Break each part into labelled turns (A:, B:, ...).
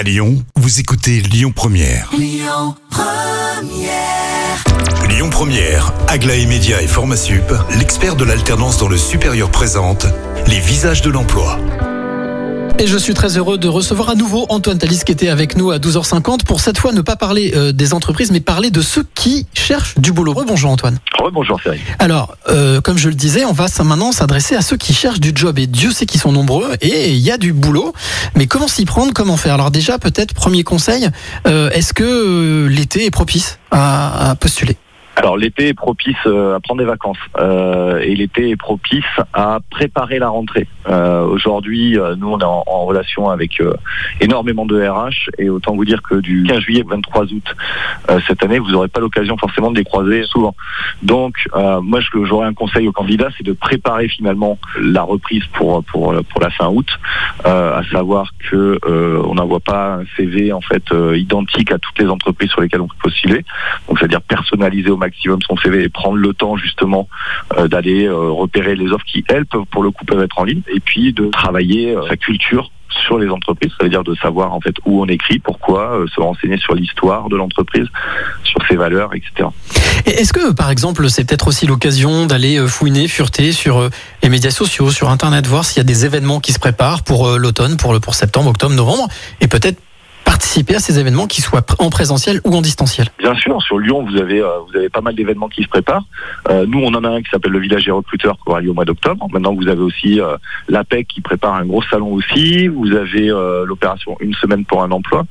A: À Lyon, vous écoutez Lyon Première. Lyon Première, Aglaé Média et Formasup, l'expert de l'alternance dans le supérieur présente les visages de l'emploi.
B: Et je suis très heureux de recevoir à nouveau Antoine Talis qui était avec nous à 12h50 pour cette fois ne pas parler euh, des entreprises mais parler de ceux qui cherchent du boulot. Bonjour Antoine.
C: Bonjour Cyril.
B: Alors, euh, comme je le disais, on va maintenant s'adresser à ceux qui cherchent du job et Dieu sait qu'ils sont nombreux et il y a du boulot. Mais comment s'y prendre? Comment faire? Alors déjà, peut-être premier conseil, euh, est-ce que l'été est propice à, à postuler?
C: Alors l'été est propice euh, à prendre des vacances euh, et l'été est propice à préparer la rentrée. Euh, Aujourd'hui, euh, nous on est en, relation avec euh, énormément de RH et autant vous dire que du 15 juillet au 23 août euh, cette année, vous n'aurez pas l'occasion forcément de les croiser souvent. Donc moi, je- j'aurais un conseil aux candidats, c'est de préparer finalement la reprise pour pour pour la fin août, à savoir que on n'envoie pas un CV en fait identique à toutes les entreprises sur lesquelles on peut postuler. Donc c'est-à-dire personnaliser au maximum son CV et prendre le temps justement euh, d'aller euh, repérer les offres qui elles peuvent pour le coup peuvent être en ligne et puis de travailler euh, sa culture sur les entreprises, ça veut dire de savoir en fait où on écrit, pourquoi, se renseigner sur l'histoire de l'entreprise, sur ses valeurs, etc.
B: Et Est-ce que, par exemple, c'est peut-être aussi l'occasion d'aller fouiner, fureter sur les médias sociaux, sur Internet, voir s'il y a des événements qui se préparent pour l'automne, pour, pour septembre, octobre, novembre, et peut-être participer à ces événements qui soient en présentiel ou en distanciel
C: Bien sûr, sur Lyon, vous avez, euh, vous avez pas mal d'événements qui se préparent. Euh, nous, on en a un qui s'appelle le village des recruteurs qui aura lieu au mois d'octobre. Maintenant, vous avez aussi euh, l'APEC qui prépare un gros salon aussi. Vous avez l'opération Une semaine pour un emploi.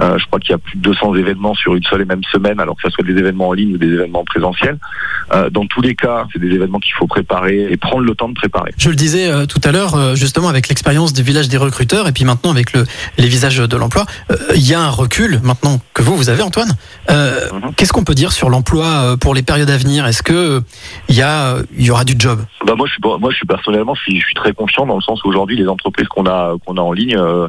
C: Je crois qu'il y a plus de 200 événements sur une seule et même semaine, alors que ce soit des événements en ligne ou des événements présentiels. Dans tous les cas, c'est des événements qu'il faut préparer et prendre le temps de préparer.
B: Je le disais tout à l'heure, justement avec l'expérience du village des recruteurs et puis maintenant avec le, les visages de l'emploi, il y a un recul maintenant que vous, vous avez Antoine. Euh,
C: Mhm.
B: Qu'est-ce qu'on peut dire sur l'emploi euh, pour les périodes à venir? Est-ce que euh, il y, a, il y aura du job?
C: Bah moi je suis moi je suis personnellement je suis, je suis très confiant dans le sens où aujourd'hui les entreprises qu'on a qu'on a en ligne euh,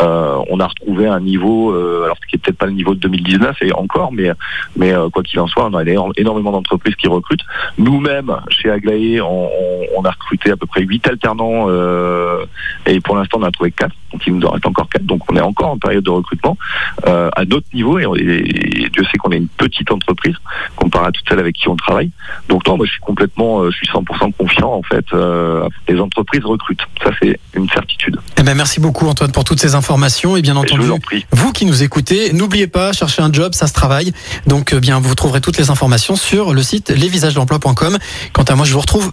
C: euh, on a retrouvé un niveau euh, alors ce qui est peut-être pas le niveau de 2019 et encore mais mais euh, quoi qu'il en soit on a éno- énormément d'entreprises qui recrutent nous-mêmes chez Aglaé on, on- a recruté à peu près 8 alternants euh, et pour l'instant on a trouvé 4 donc il nous en reste encore 4 donc on est encore en période de recrutement euh, à notre niveau et, on- et Dieu sait qu'on est une petite entreprise comparé à toutes celles avec qui on travaille donc non, moi je suis complètement, euh, je suis 100% confiant en fait. Euh, les entreprises recrutent, ça c'est une certitude.
B: Eh ben, merci beaucoup Antoine pour toutes ces informations et bien
C: je
B: entendu
C: vous en prie.
B: Vous qui nous écoutez, n'oubliez pas, chercher un job, ça se travaille. Donc, bien, vous trouverez toutes les informations sur le site lesvisagesdemploi.com. Quant à moi, je vous retrouve